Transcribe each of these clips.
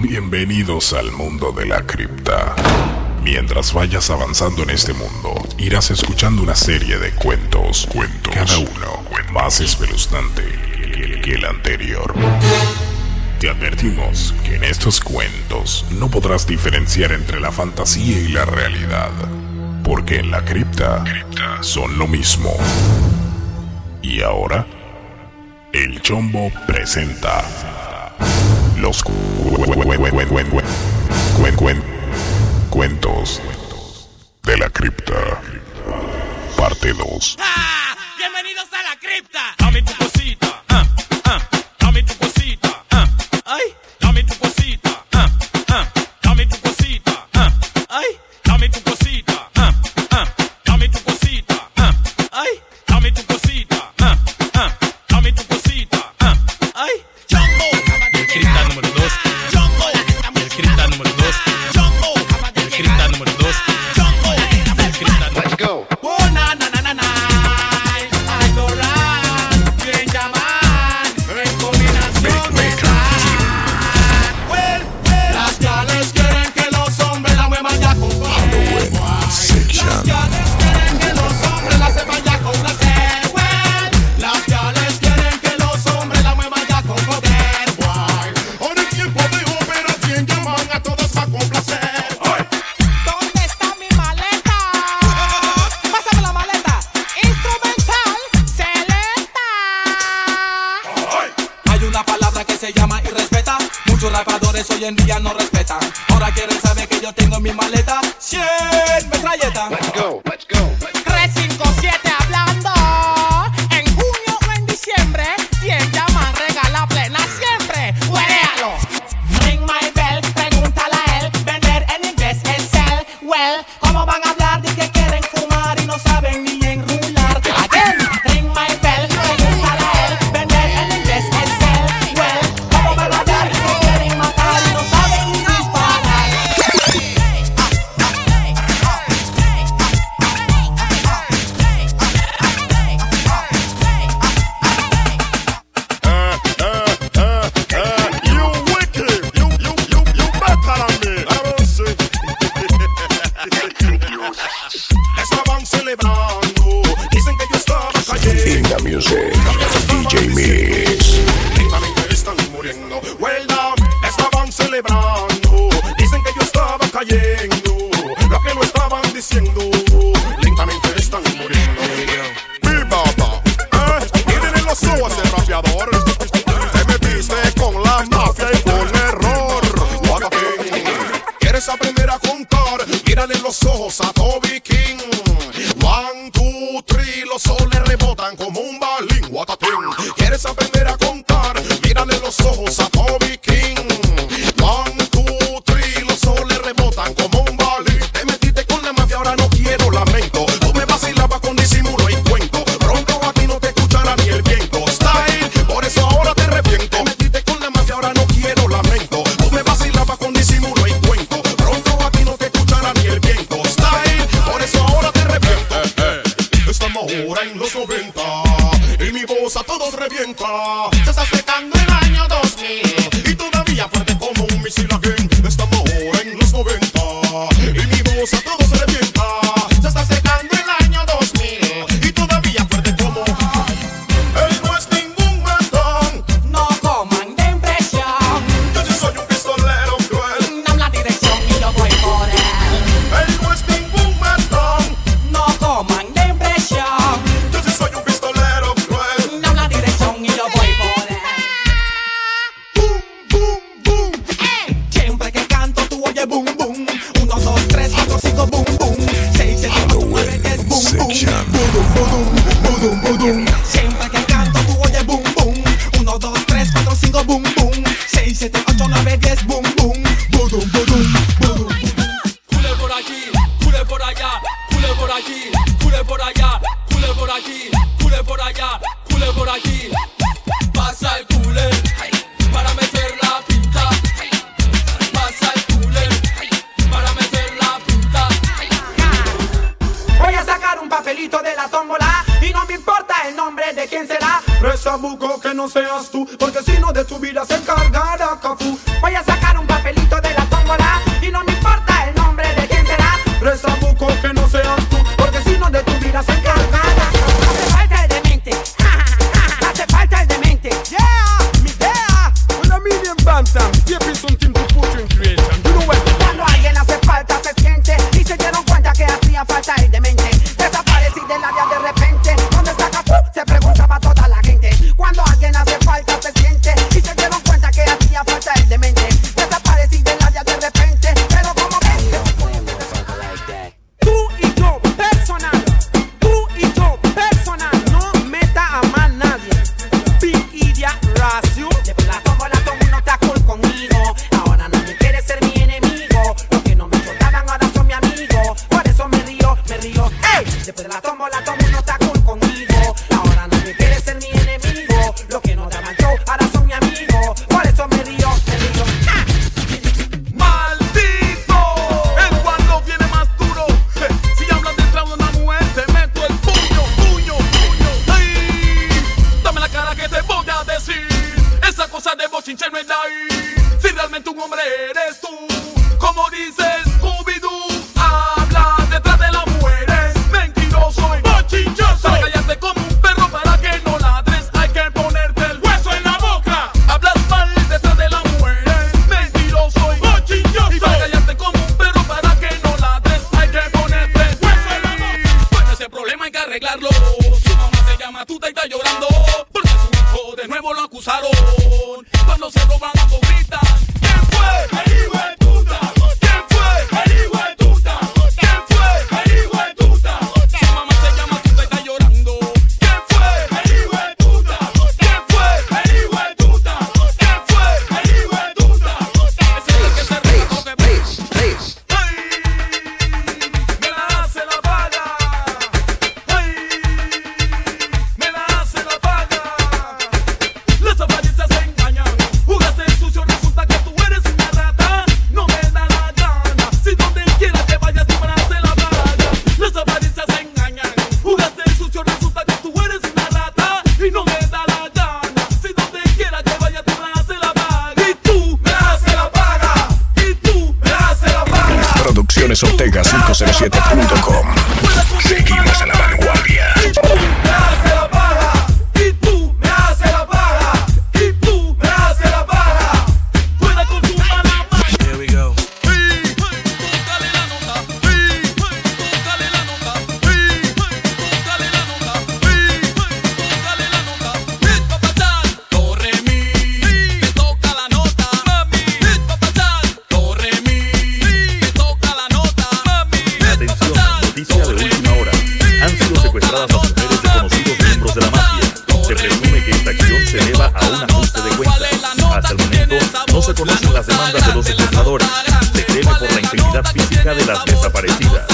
Bienvenidos al mundo de la cripta. Mientras vayas avanzando en este mundo, irás escuchando una serie de cuentos, cuentos, cada uno más espeluznante que el anterior. Te advertimos que en estos cuentos no podrás diferenciar entre la fantasía y la realidad, porque en la cripta, cripta son lo mismo. ¿Y ahora? El Chombo presenta los cuentos de la cripta, parte 2. ¡Ah! ¡Bienvenidos a la cripta! Music. Cuando se roban discoteca507.com. De las desaparecidas.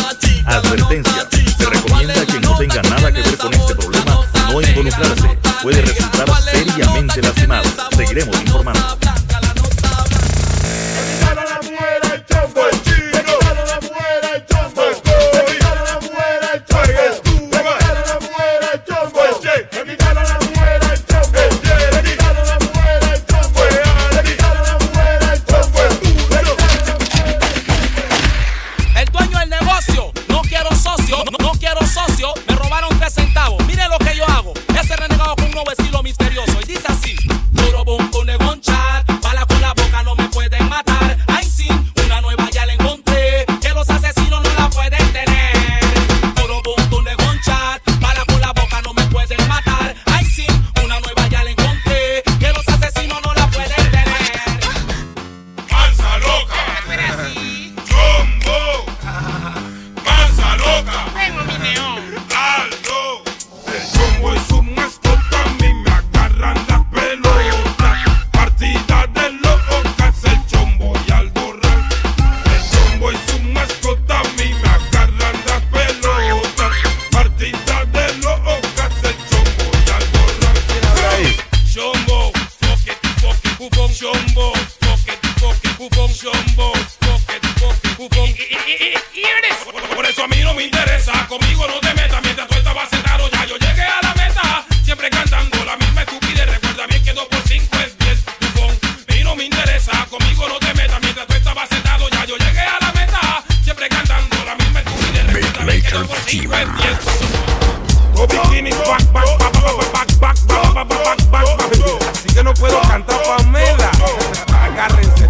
Advertencia. Se recomienda que no tenga nada que ver con este problema no involucrarse. Puede resultar seriamente lastimado. Seguiremos Adictiva. Así que no puedo cantar Pamela. Agárrense.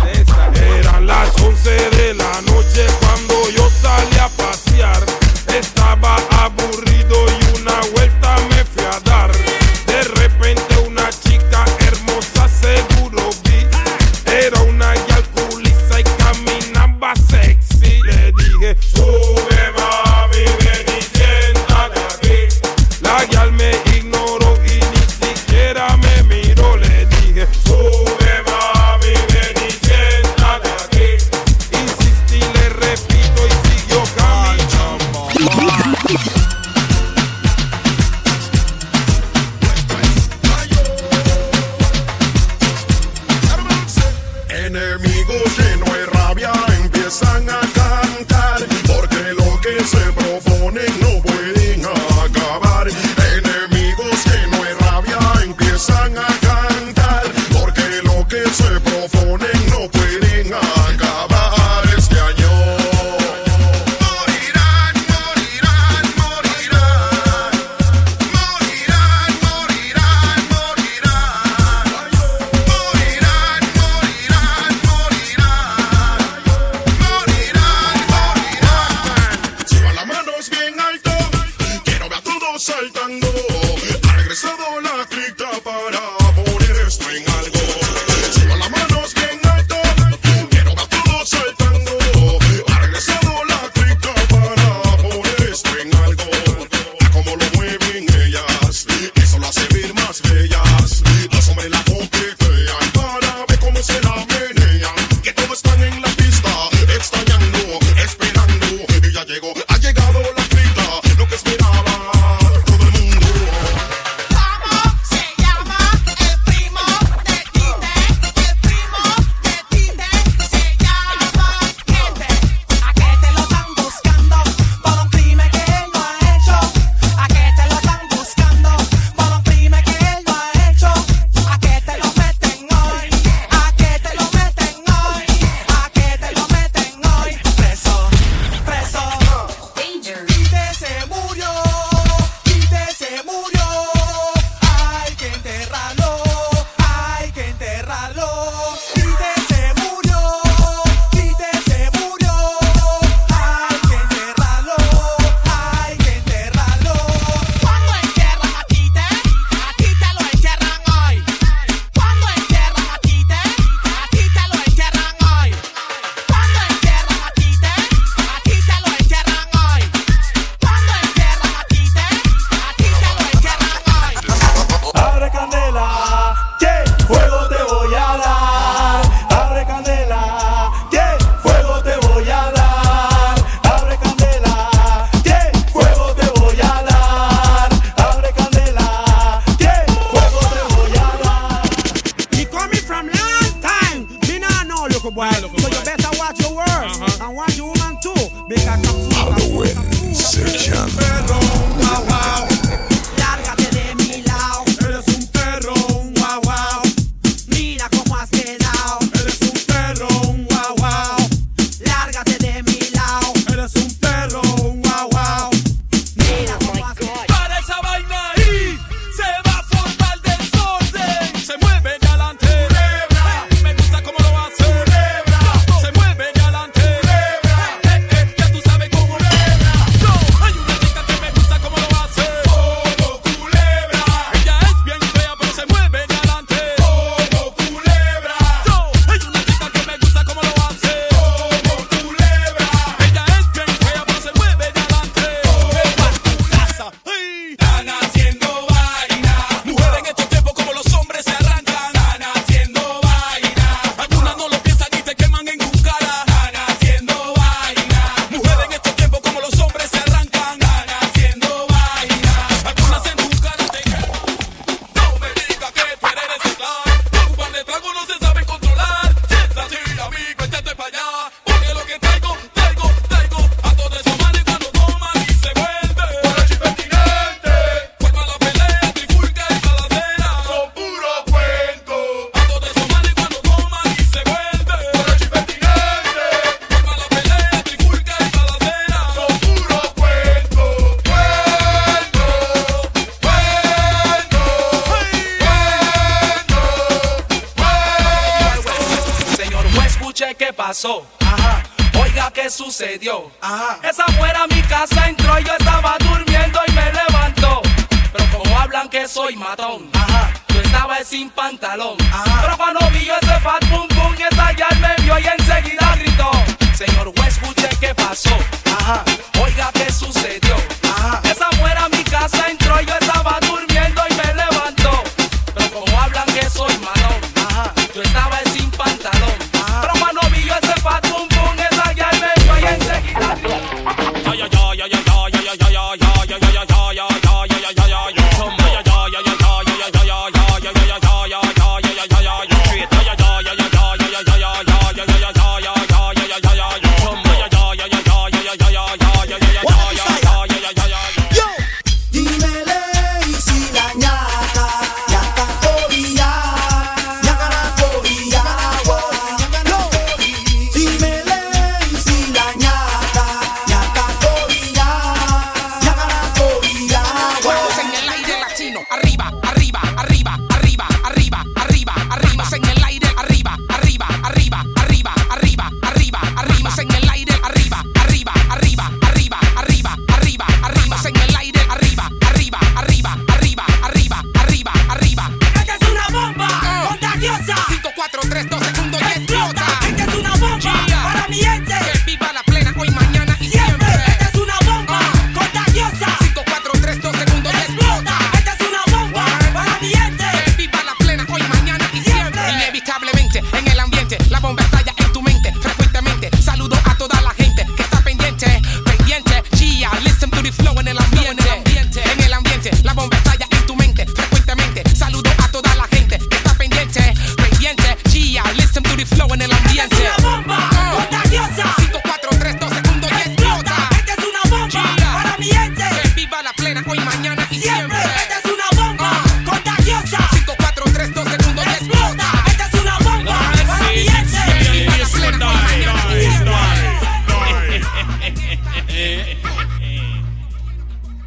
look a boy, look So you better watch your words uh-huh. and watch your woman too. Because I'm Halloween section.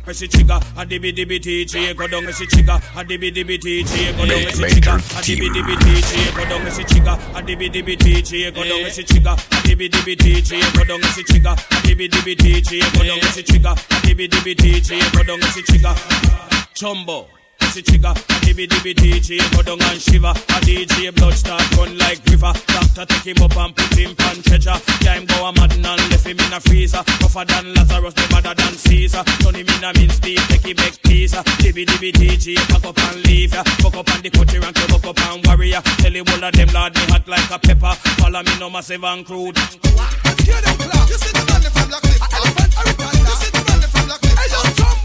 press it trigger, a dibby dibby TJ, go down, press it trigger, a dibby dibby TJ, go down, press it trigger, a dibby dibby TJ, go down, press it trigger, a dibby dibby TJ, go down, press it trigger, a dibby dibby TJ, go down, press it trigger, a dibby dibby TJ, go down, press it trigger, a dibby dibby TJ, go down, press it trigger. Chumbo the trigger. A dibby dibby DJ go down and shiver. A DJ blood start run like river. Doctor take him up and put him on treasure. Yeah, him go a mad and left him in a freezer. Tougher than Lazarus, no better than Caesar. Turn him in a mince meat, take him make pizza. Dibby dibby DJ pack up and leave ya. Fuck up and the country rank you buck up and warrior. Tell him all of them lad me hot like a pepper. Follow me no massive and crude. Hear them clap. You see the man from Lockheed. Elephant, Arikanda. You see the man from Lockheed. I just come.